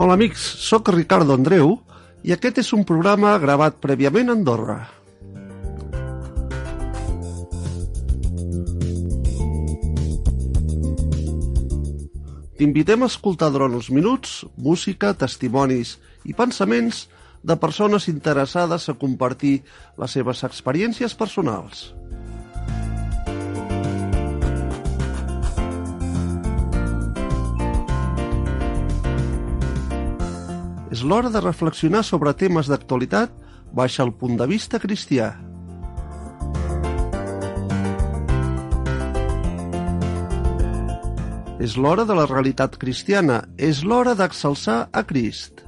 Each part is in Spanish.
Hola amics, sóc Ricardo Andreu i aquest és un programa gravat prèviament a Andorra. T'invitem a escoltar durant els minuts música, testimonis i pensaments de persones interessades a compartir les seves experiències personals. És l'hora de reflexionar sobre temes d'actualitat baix el punt de vista cristià. És l'hora de la realitat cristiana, és l'hora d'exalçar a Crist.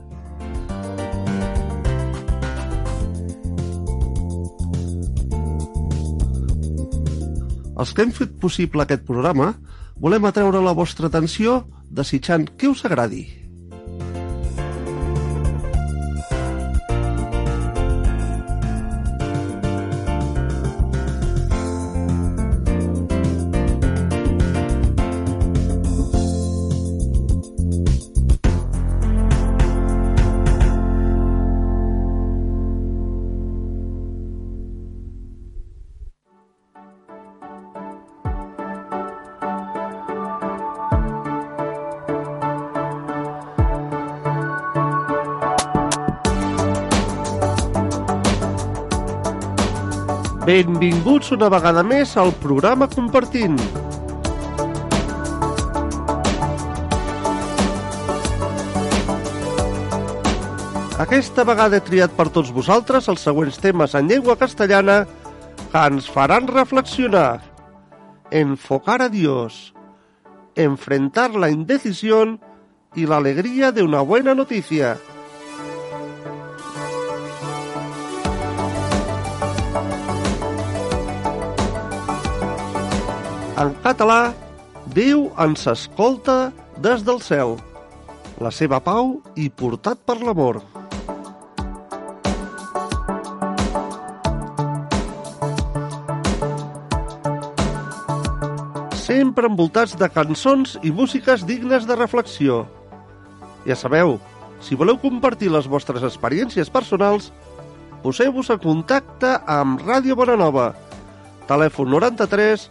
Els que hem fet possible aquest programa volem atreure la vostra atenció desitjant que us agradi. Benvinguts una vegada més al programa Compartint. Aquesta vegada he triat per tots vosaltres els següents temes en llengua castellana que ens faran reflexionar. Enfocar a Dios, enfrentar la indecisión y la alegría de una buena noticia. En català, Déu ens escolta des del cel, la seva pau i portat per l'amor. Sempre envoltats de cançons i músiques dignes de reflexió. Ja sabeu, si voleu compartir les vostres experiències personals, poseu-vos en contacte amb Ràdio Bonanova, telèfon 93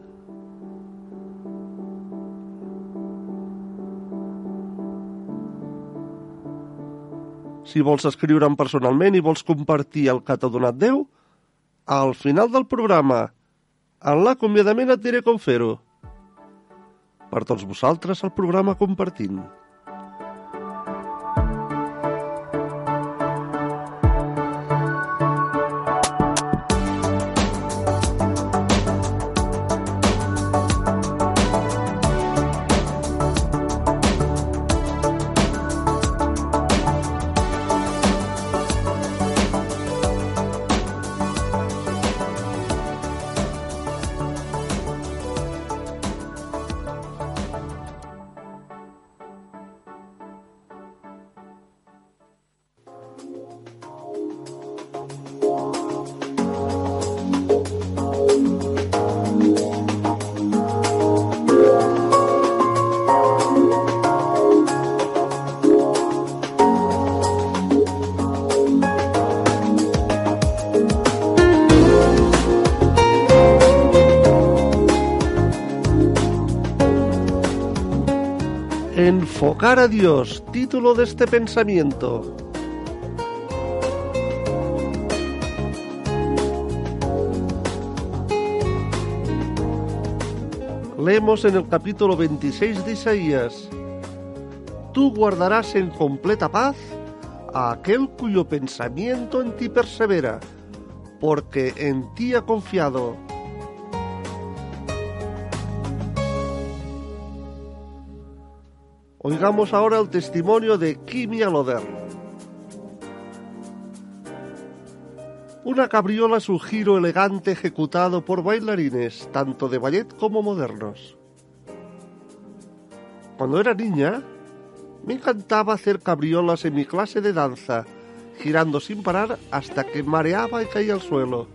Si vols escriure'm personalment i vols compartir el que t'ha donat Déu, al final del programa, en l'acomiadament et diré com fer-ho. Per tots vosaltres, el programa Compartint. Enfocar a Dios, título de este pensamiento. Leemos en el capítulo 26 de Isaías. Tú guardarás en completa paz a aquel cuyo pensamiento en ti persevera, porque en ti ha confiado. Oigamos ahora el testimonio de Kimi Aloder. Una cabriola es un giro elegante ejecutado por bailarines, tanto de ballet como modernos. Cuando era niña, me encantaba hacer cabriolas en mi clase de danza, girando sin parar hasta que mareaba y caía al suelo.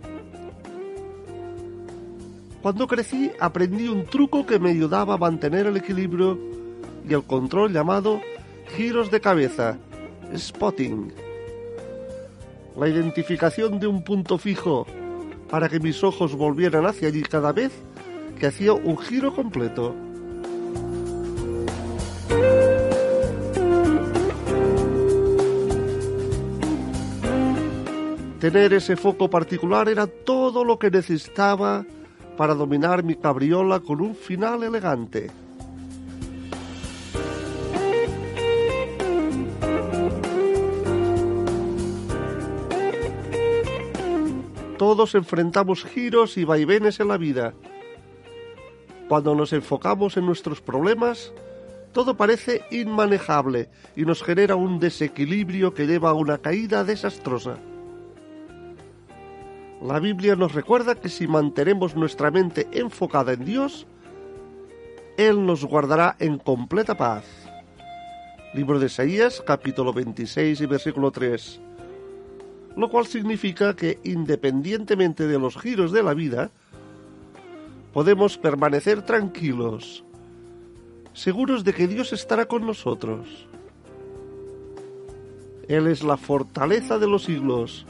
Cuando crecí aprendí un truco que me ayudaba a mantener el equilibrio y el control llamado giros de cabeza, spotting. La identificación de un punto fijo para que mis ojos volvieran hacia allí cada vez que hacía un giro completo. Tener ese foco particular era todo lo que necesitaba para dominar mi cabriola con un final elegante. Todos enfrentamos giros y vaivenes en la vida. Cuando nos enfocamos en nuestros problemas, todo parece inmanejable y nos genera un desequilibrio que lleva a una caída desastrosa. La Biblia nos recuerda que si mantenemos nuestra mente enfocada en Dios, Él nos guardará en completa paz. Libro de Isaías, capítulo 26 y versículo 3. Lo cual significa que independientemente de los giros de la vida, podemos permanecer tranquilos, seguros de que Dios estará con nosotros. Él es la fortaleza de los siglos,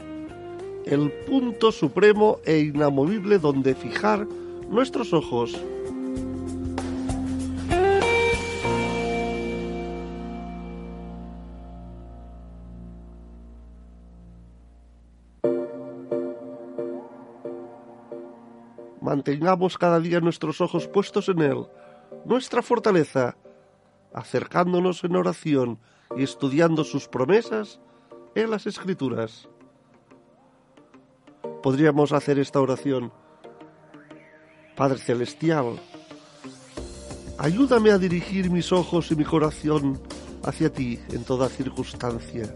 el punto supremo e inamovible donde fijar nuestros ojos. Mantengamos cada día nuestros ojos puestos en Él, nuestra fortaleza, acercándonos en oración y estudiando sus promesas en las Escrituras. Podríamos hacer esta oración. Padre Celestial, ayúdame a dirigir mis ojos y mi corazón hacia ti en toda circunstancia.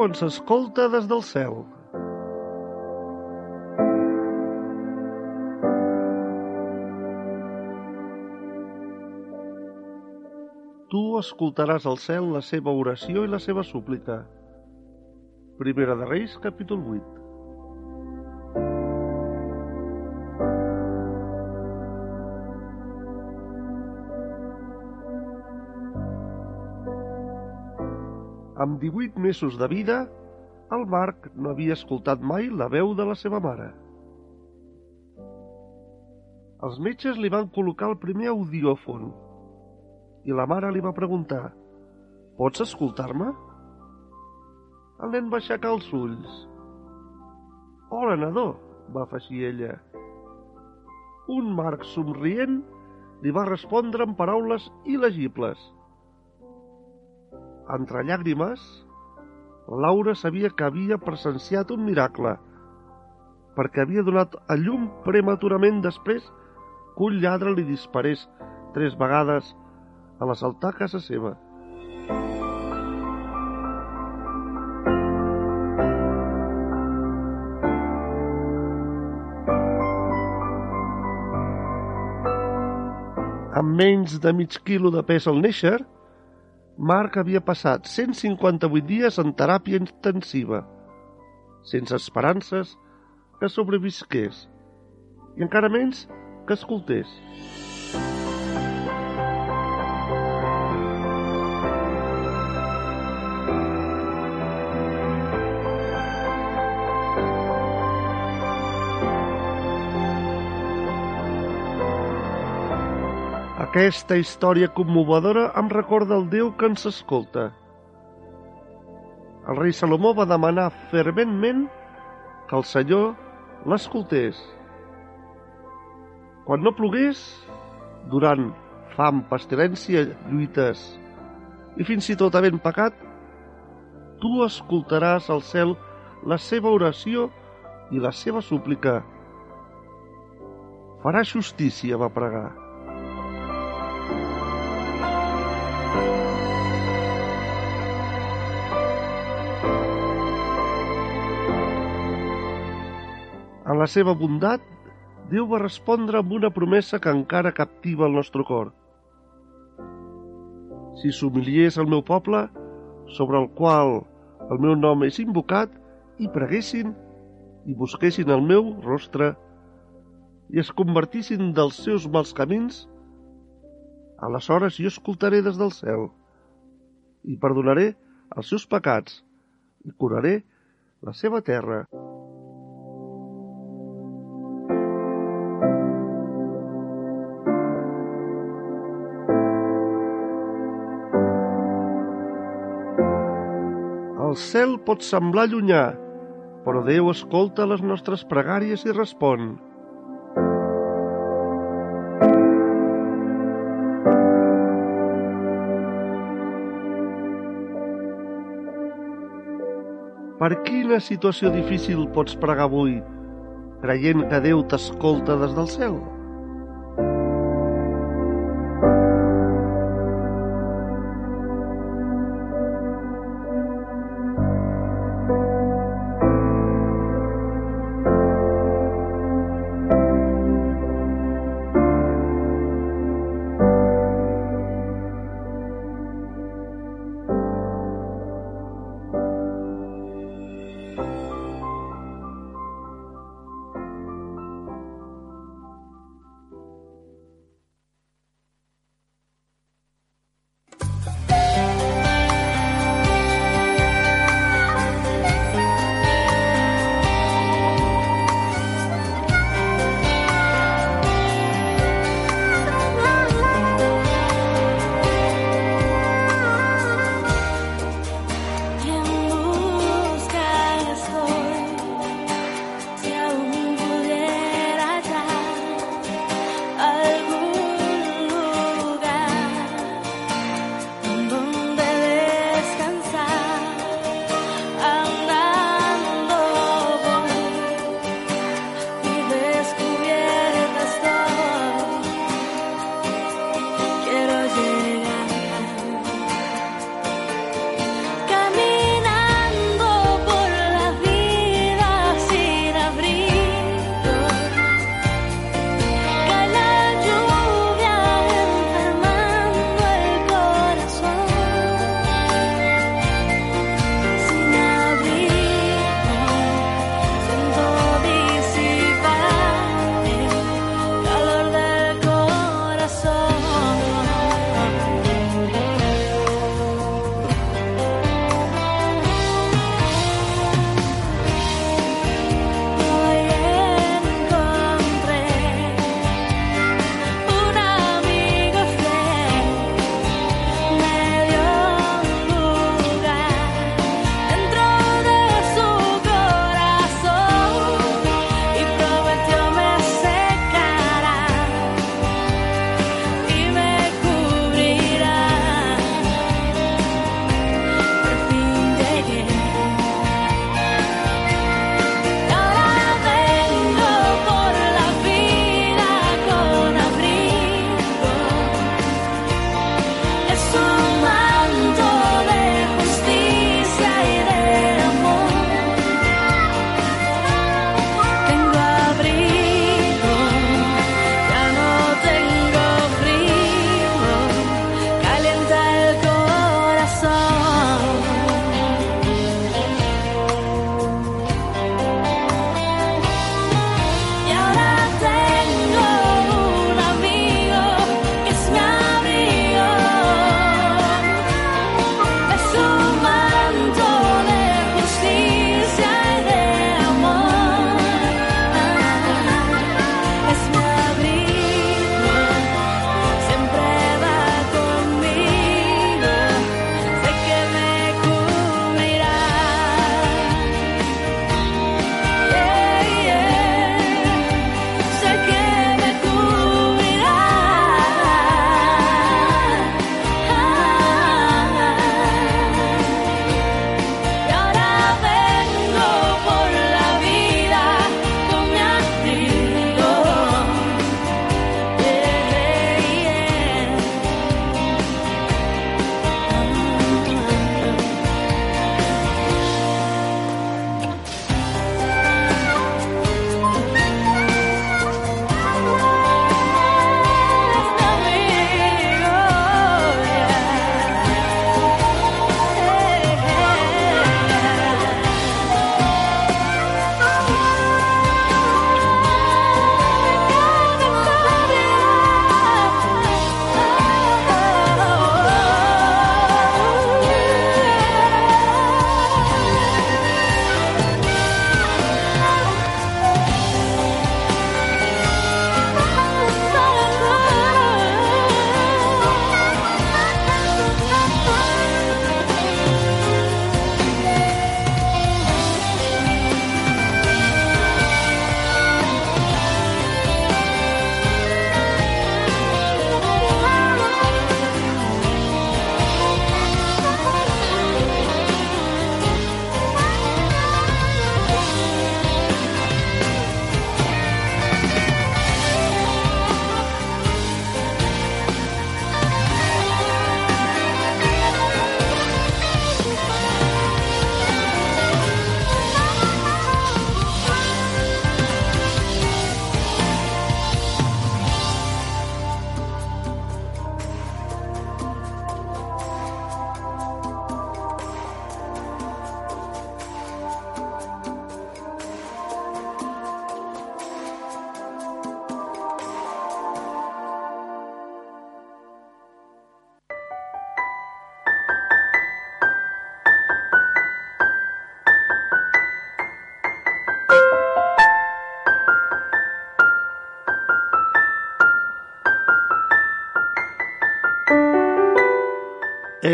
Ens escolta des del cel. Tu escoltaràs al cel la seva oració i la seva súplica. Primera de Reis, capítol 8. 18 mesos de vida, el Marc no havia escoltat mai la veu de la seva mare. Els metges li van col·locar el primer audiòfon i la mare li va preguntar «Pots escoltar-me?» El nen va aixecar els ulls. «Hola, nadó!» va afegir ella. Un Marc somrient li va respondre amb paraules il·legibles – entre llàgrimes, Laura sabia que havia presenciat un miracle, perquè havia donat a llum prematurament després que un lladre li disparés tres vegades a l'assaltar casa seva. Amb menys de mig quilo de pes al néixer, Marc havia passat 158 dies en teràpia intensiva, sense esperances que sobrevisqués, i encara menys que escoltés. Aquesta història commovedora em recorda el Déu que ens escolta. El rei Salomó va demanar ferventment que el Senyor l'escoltés. Quan no plogués, durant fam, pestilència, lluites i fins i tot havent pecat, tu escoltaràs al cel la seva oració i la seva súplica. Farà justícia, va pregar. La seva bondat, Déu va respondre amb una promesa que encara captiva el nostre cor. Si s'humiliés el meu poble, sobre el qual el meu nom és invocat, i preguessin i busquessin el meu rostre i es convertissin dels seus mals camins, aleshores jo escoltaré des del cel i perdonaré els seus pecats i curaré la seva terra. El cel pot semblar llunyà, però Déu escolta les nostres pregàries i respon. Per quina situació difícil pots pregar avui, creient que Déu t'escolta des del cel?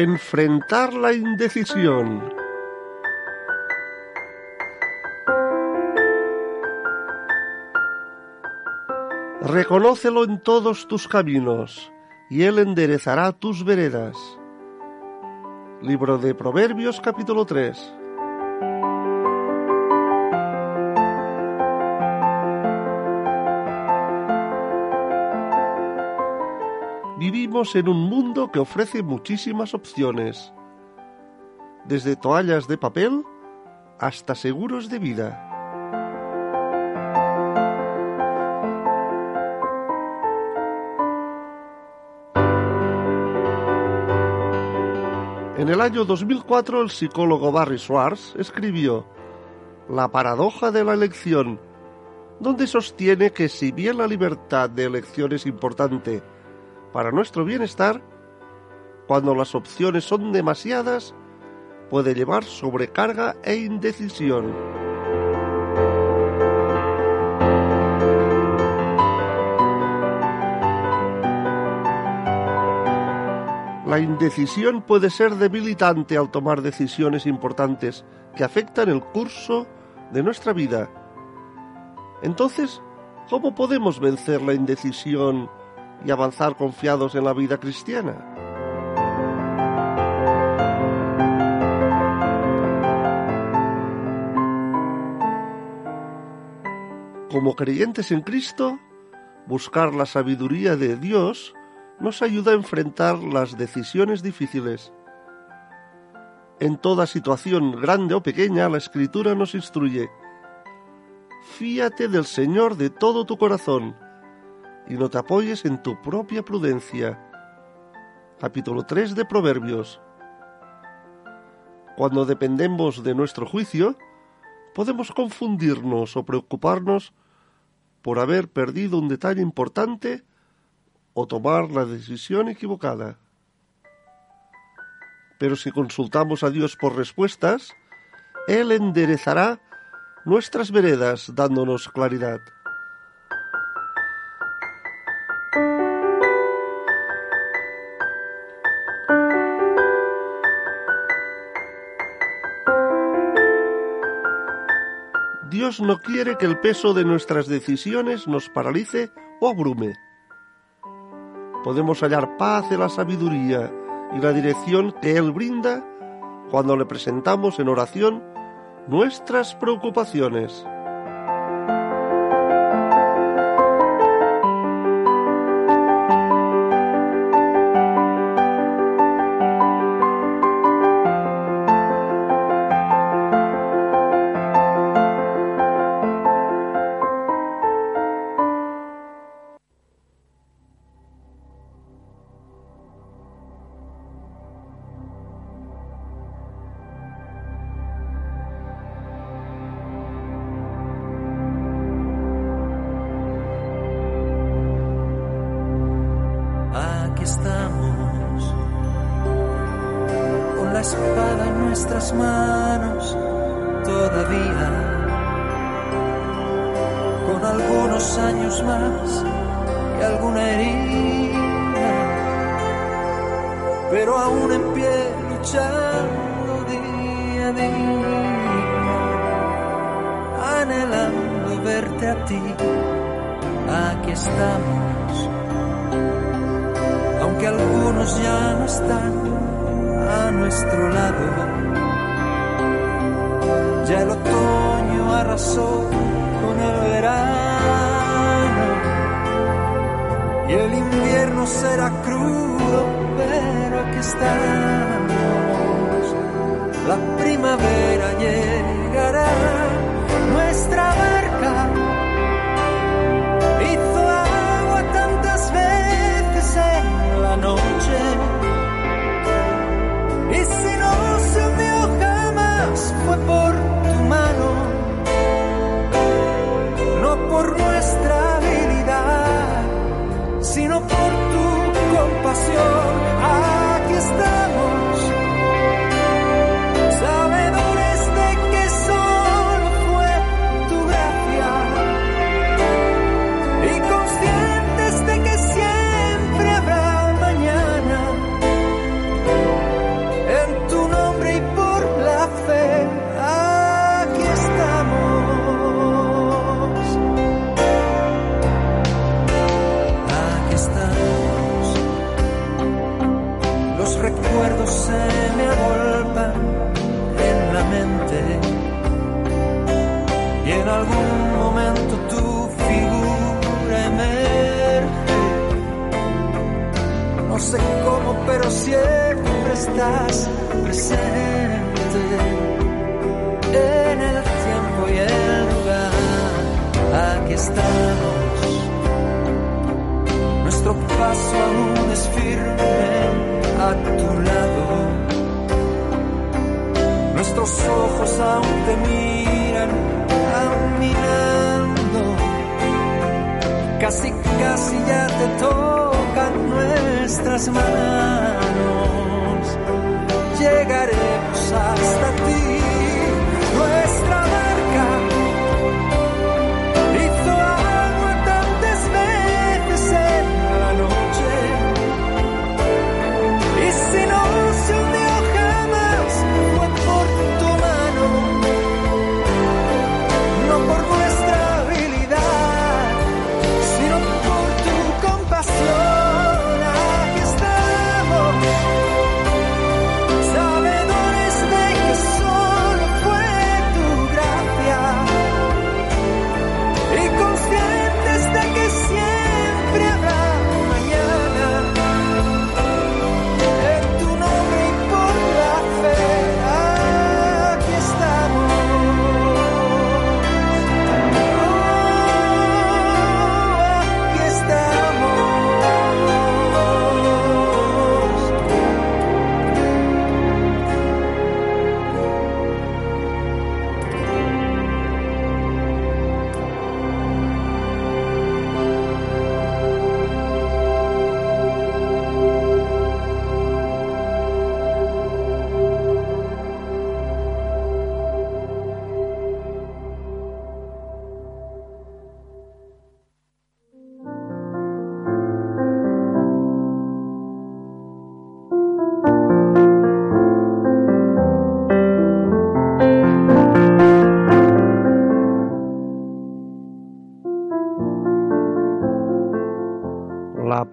Enfrentar la indecisión. Reconócelo en todos tus caminos, y Él enderezará tus veredas. Libro de Proverbios capítulo 3. Vivimos en un mundo que ofrece muchísimas opciones, desde toallas de papel hasta seguros de vida. En el año 2004 el psicólogo Barry Schwartz escribió La paradoja de la elección, donde sostiene que si bien la libertad de elección es importante para nuestro bienestar, cuando las opciones son demasiadas, puede llevar sobrecarga e indecisión. La indecisión puede ser debilitante al tomar decisiones importantes que afectan el curso de nuestra vida. Entonces, ¿cómo podemos vencer la indecisión y avanzar confiados en la vida cristiana? Como creyentes en Cristo, buscar la sabiduría de Dios nos ayuda a enfrentar las decisiones difíciles. En toda situación, grande o pequeña, la Escritura nos instruye. Fíate del Señor de todo tu corazón y no te apoyes en tu propia prudencia. Capítulo 3 de Proverbios. Cuando dependemos de nuestro juicio, podemos confundirnos o preocuparnos por haber perdido un detalle importante o tomar la decisión equivocada. Pero si consultamos a Dios por respuestas, Él enderezará nuestras veredas dándonos claridad. Dios no quiere que el peso de nuestras decisiones nos paralice o abrume. Podemos hallar paz en la sabiduría y la dirección que Él brinda cuando le presentamos en oración nuestras preocupaciones. A ti. Aquí estamos aunque algunos ya no están a nuestro lado. Ya el otoño arrasó con el verano y el invierno será crudo, pero aquí estamos. La primavera llegará, nuestra barca Y si no se hundió jamás fue por tu mano, no por nuestra habilidad, sino por tu compasión. Pero siempre estás presente en el tiempo y el lugar. Aquí estamos. Nuestro paso aún es firme a tu lado. Nuestros ojos aún te miran caminando. Casi, casi ya te tocan nuestras manos. Llegaremos hasta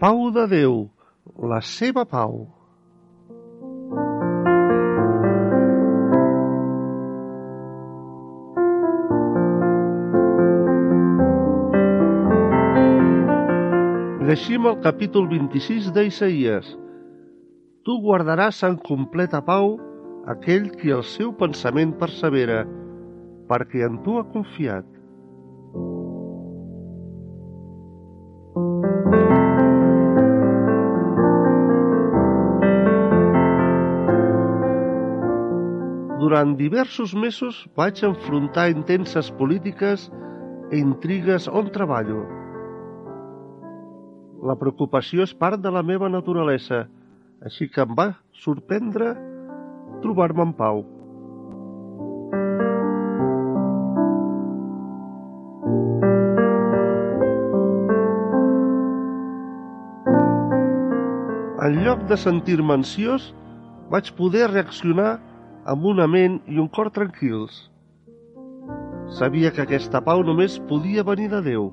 pau de Déu, la seva pau. Llegim el capítol 26 d'Isaïes. Tu guardaràs en completa pau aquell qui el seu pensament persevera, perquè en tu ha confiat. Durant diversos mesos vaig enfrontar intenses polítiques e intrigues on treballo. La preocupació és part de la meva naturalesa, així que em va sorprendre trobar-me en pau. En lloc de sentir-me ansiós, vaig poder reaccionar amb una ment i un cor tranquils. Sabia que aquesta pau només podia venir de Déu.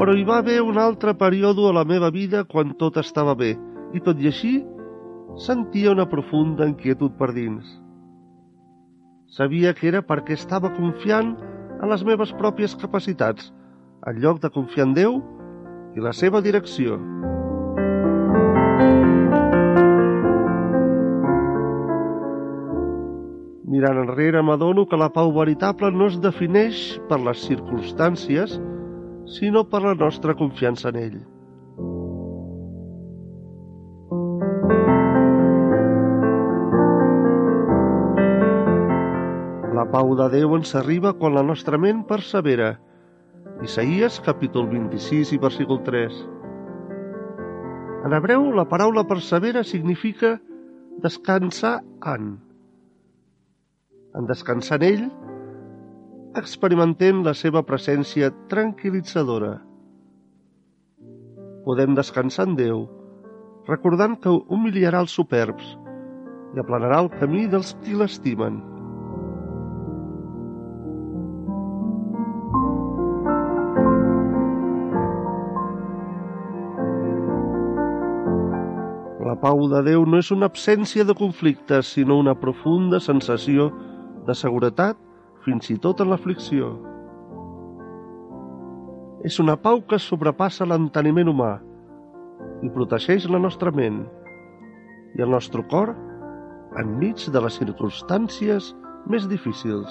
Però hi va haver un altre període a la meva vida quan tot estava bé, i tot i així sentia una profunda inquietud per dins. Sabia que era perquè estava confiant en les meves pròpies capacitats, en lloc de confiar en Déu i la seva direcció. Mirant enrere m'adono que la pau veritable no es defineix per les circumstàncies, sinó per la nostra confiança en ell. La pau de Déu ens arriba quan la nostra ment persevera. Isaías, capítol 26 i versícul 3. En hebreu, la paraula persevera significa descansar en. En descansar en ell, experimentem la seva presència tranquil·litzadora. Podem descansar en Déu, recordant que humiliarà els superbs i aplanarà el camí dels qui l'estimen. Pau de Déu no és una absència de conflictes, sinó una profunda sensació de seguretat, fins i tot en l'aflicció. És una pau que sobrepassa l'enteniment humà i protegeix la nostra ment i el nostre cor enmig de les circumstàncies més difícils.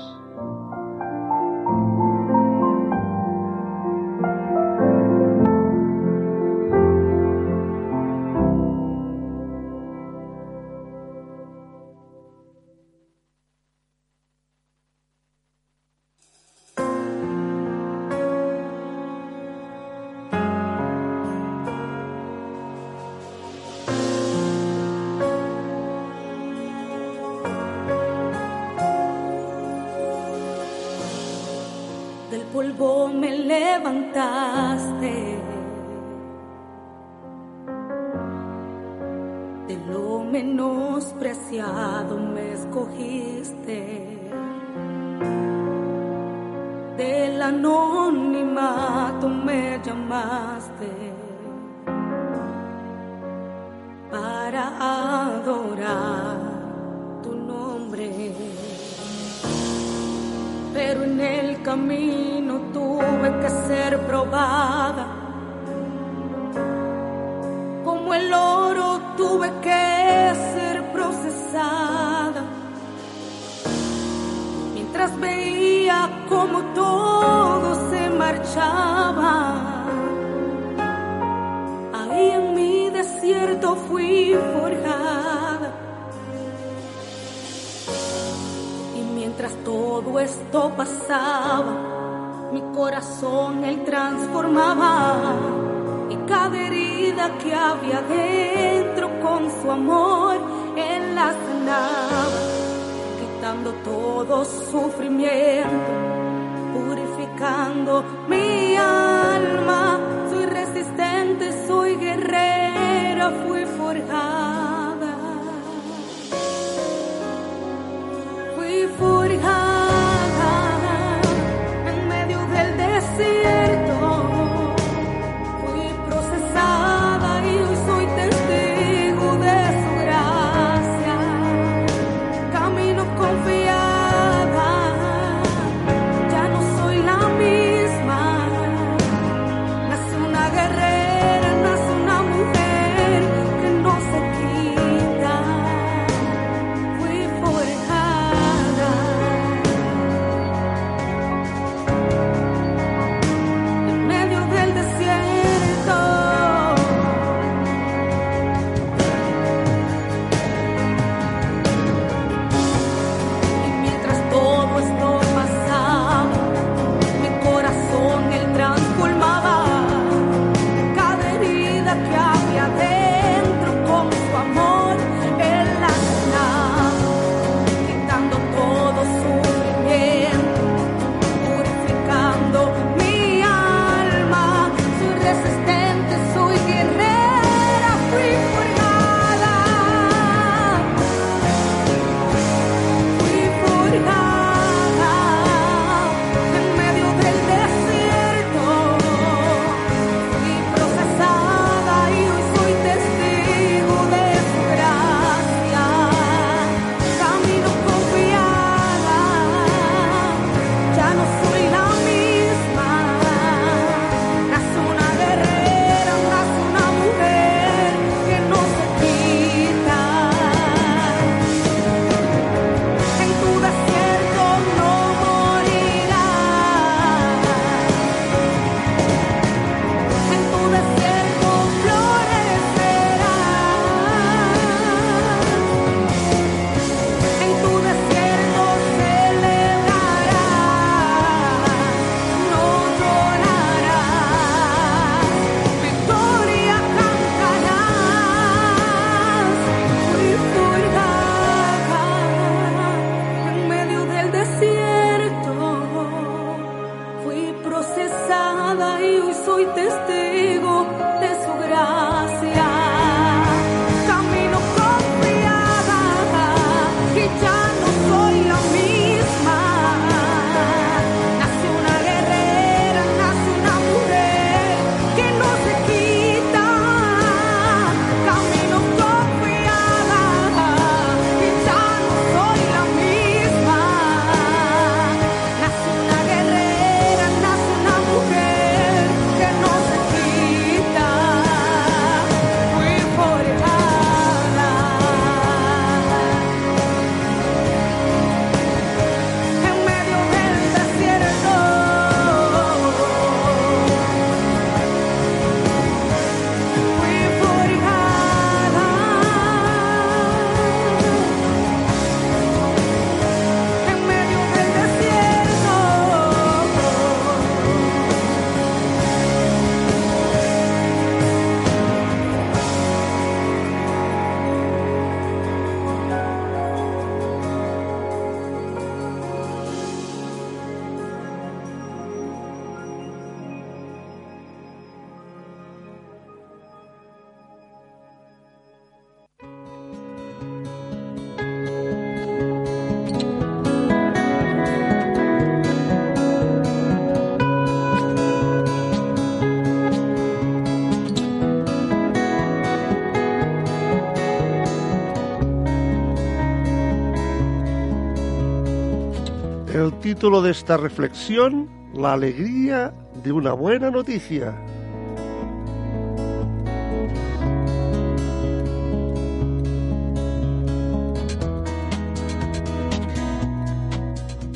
Que había dentro con su amor, él la sanaba. Quitando todo sufrimiento, purificando mi alma. Soy resistente, soy guerrera, fui forjada. Título de esta reflexión, La alegría de una buena noticia.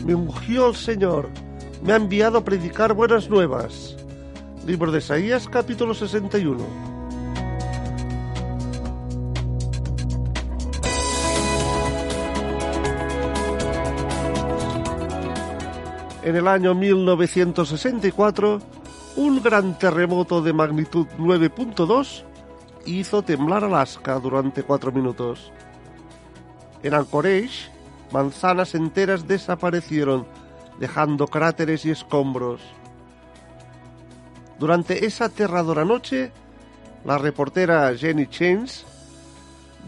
Me ungió el Señor, me ha enviado a predicar buenas nuevas. Libro de Isaías capítulo 61. En el año 1964, un gran terremoto de magnitud 9.2 hizo temblar Alaska durante cuatro minutos. En Anchorage, manzanas enteras desaparecieron, dejando cráteres y escombros. Durante esa aterradora noche, la reportera Jenny Chains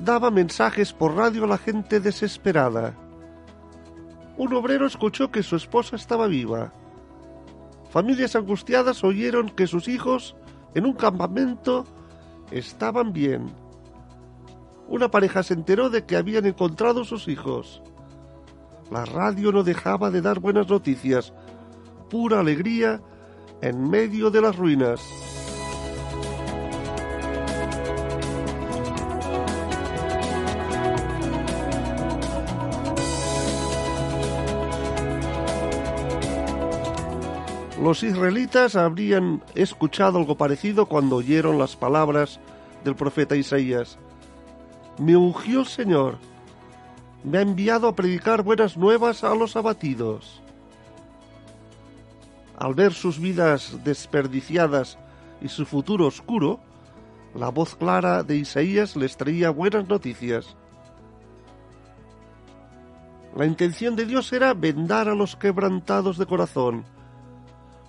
daba mensajes por radio a la gente desesperada. Un obrero escuchó que su esposa estaba viva. Familias angustiadas oyeron que sus hijos en un campamento estaban bien. Una pareja se enteró de que habían encontrado sus hijos. La radio no dejaba de dar buenas noticias, pura alegría en medio de las ruinas. Los israelitas habrían escuchado algo parecido cuando oyeron las palabras del profeta Isaías. Me ungió el Señor, me ha enviado a predicar buenas nuevas a los abatidos. Al ver sus vidas desperdiciadas y su futuro oscuro, la voz clara de Isaías les traía buenas noticias. La intención de Dios era vendar a los quebrantados de corazón,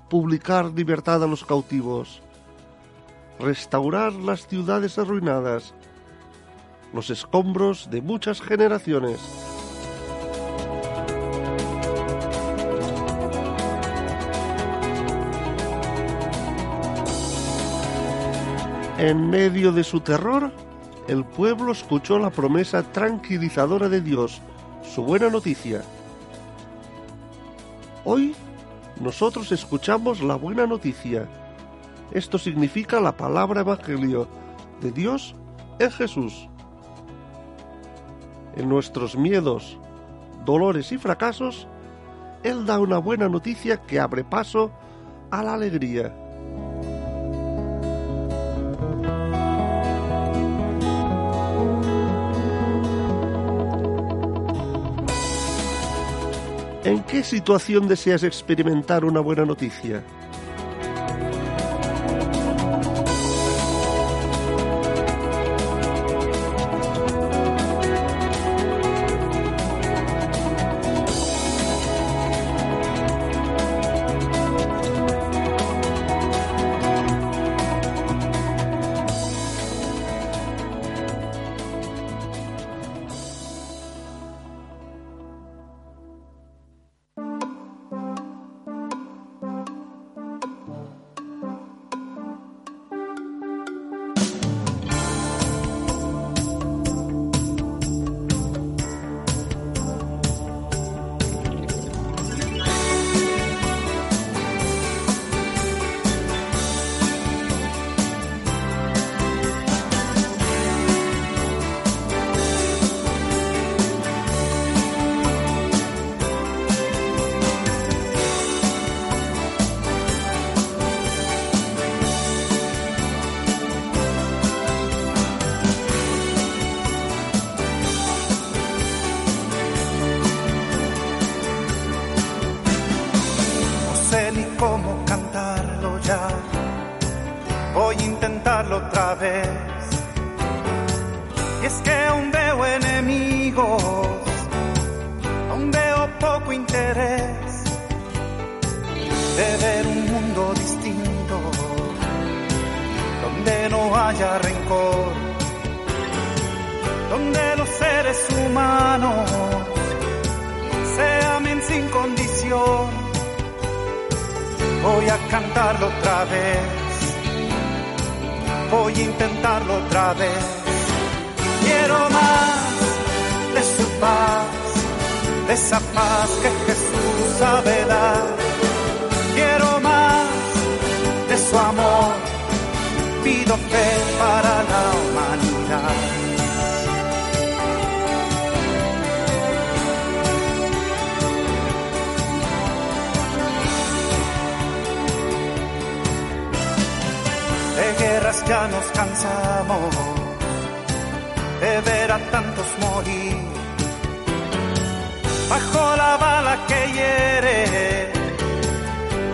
publicar libertad a los cautivos, restaurar las ciudades arruinadas, los escombros de muchas generaciones. En medio de su terror, el pueblo escuchó la promesa tranquilizadora de Dios, su buena noticia. Hoy nosotros escuchamos la buena noticia. Esto significa la palabra evangelio de Dios en Jesús. En nuestros miedos, dolores y fracasos, Él da una buena noticia que abre paso a la alegría. ¿En qué situación deseas experimentar una buena noticia? Y es que aún veo enemigos, aún veo poco interés de ver un mundo distinto, donde no haya rencor, donde los seres humanos se amen sin condición. Voy a cantarlo otra vez, voy a intentarlo otra vez. Quiero más de su paz, de esa paz que Jesús sabe dar. Quiero más de su amor, pido fe para la humanidad. Ya nos cansamos, de ver a tantos morir. Bajo la bala que hiere,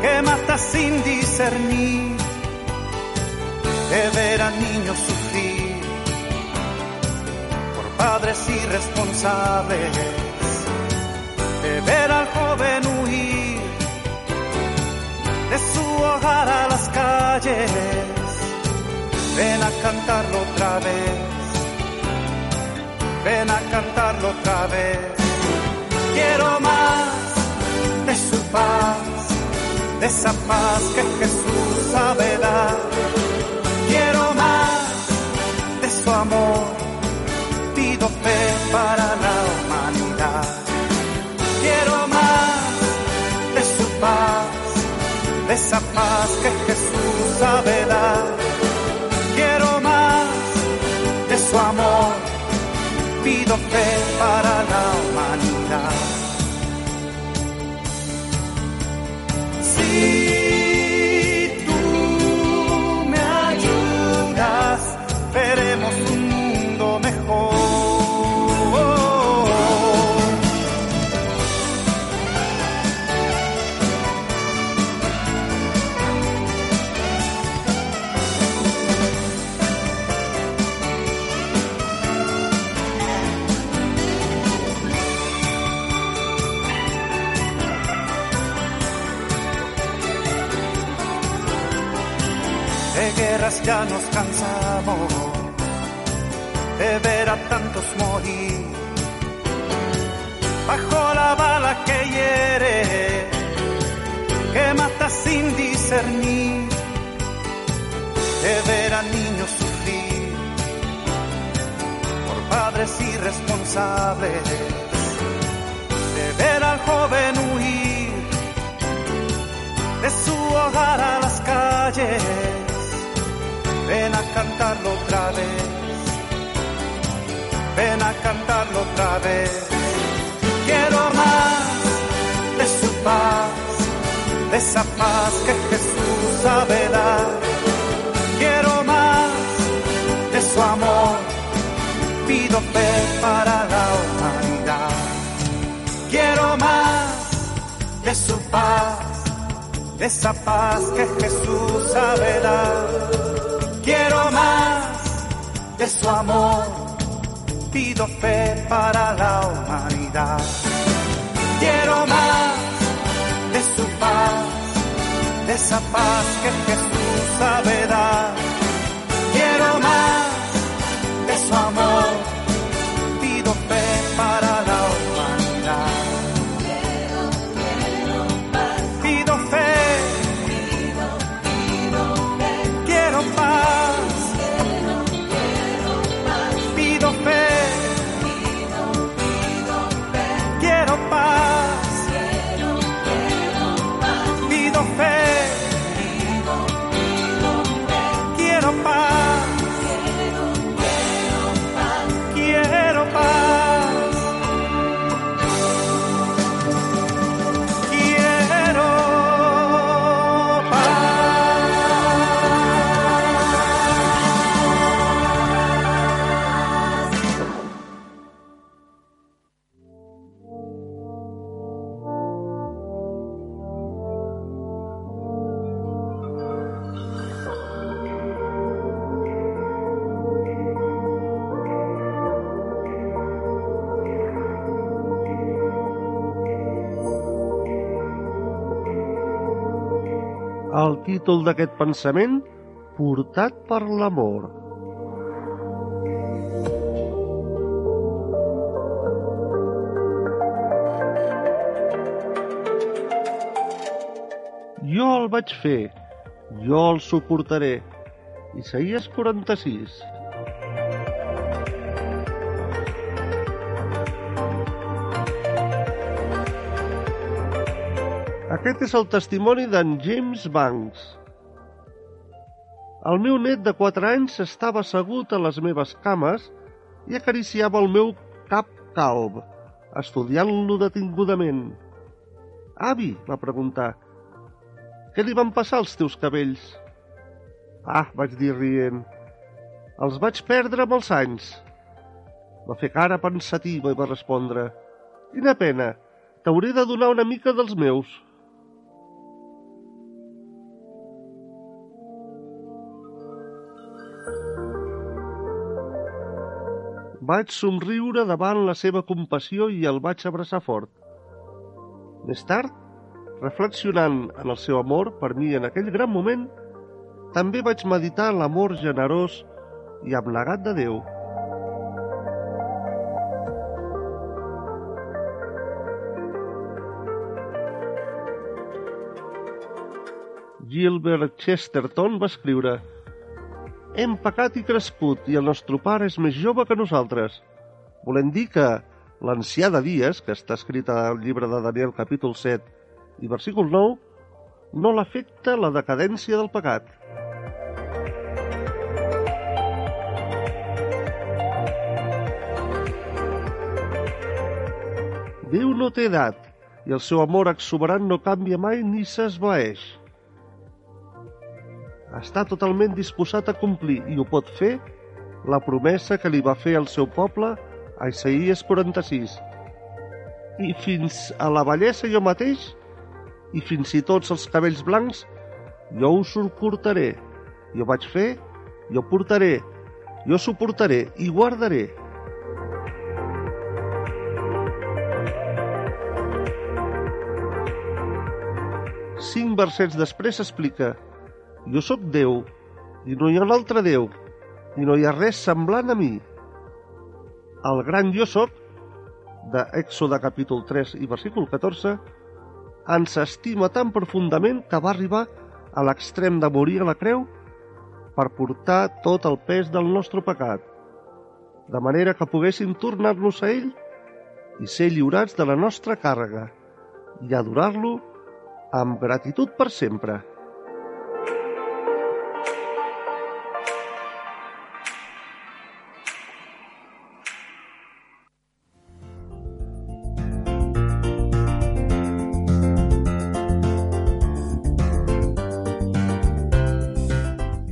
que mata sin discernir, de ver a niños sufrir por padres irresponsables, de ver al joven huir de su hogar a las calles, ven a cantarlo otra vez, ven a cantarlo otra vez quiero más de su paz, de esa paz que Jesús sabe dar. Quiero más de su amor, pido fe para la humanidad. Quiero más de su paz, de esa paz que Jesús sabe dar. Fe para la humanidad. Ya nos cansamos de ver a tantos morir. Bajo la bala que hiere que mata sin discernir de ver a niños sufrir por padres irresponsables de ver al joven huir de su hogar a las calles cantarlo otra vez, ven a cantarlo otra vez. Quiero más de su paz, de esa paz que Jesús sabe dar. Quiero más de su amor, pido fe para la humanidad. Quiero más de su paz, de esa paz que Jesús sabe dar. Quiero más de su amor, pido fe para la humanidad. Quiero más de su paz, de esa paz que Jesús sabe dar. Quiero más de su amor, títol d'aquest pensament, portat per l'amor. Jo el vaig fer, jo el suportaré. Isaías 46. Aquest és el testimoni d'en James Banks. El meu net de 4 anys estava assegut a les meves cames i acariciava el meu cap calb, estudiant-lo detingudament. Avi, va preguntar, què li van passar als teus cabells? Ah, vaig dir rient, els vaig perdre amb els anys. Va fer cara pensativa i va respondre, quina pena, t'hauré de donar una mica dels meus. Vaig somriure davant la seva compassió i el vaig abraçar fort. Més tard, reflexionant en el seu amor per mi en aquell gran moment, també vaig meditar en l'amor generós i abnegat de Déu. Gilbert Chesterton va escriure hem pecat i crescut i el nostre pare és més jove que nosaltres. Volem dir que l'ancià de dies, que està escrit al llibre de Daniel capítol 7 i versícul 9, no l'afecta la decadència del pecat. Déu no té edat i el seu amor exuberant no canvia mai ni s'esvaeix. Està totalment disposat a complir i ho pot fer la promesa que li va fer al seu poble a Isaías 46. I fins a la bellesa jo mateix i fins i tots els cabells blancs jo us ho portaré. Jo vaig fer, jo portaré, jo suportaré i guardaré. Cinc versets després explica Jo sóc Déu, i no hi ha un altre Déu, i no hi ha res semblant a mi. El gran jo sóc, de Èxode capítol 3 i versícul 14, ens estima tan profundament que va arribar a l'extrem de morir a la creu per portar tot el pes del nostre pecat, de manera que poguéssim tornar-nos a ell i ser lliurats de la nostra càrrega i adorar-lo amb gratitud per sempre.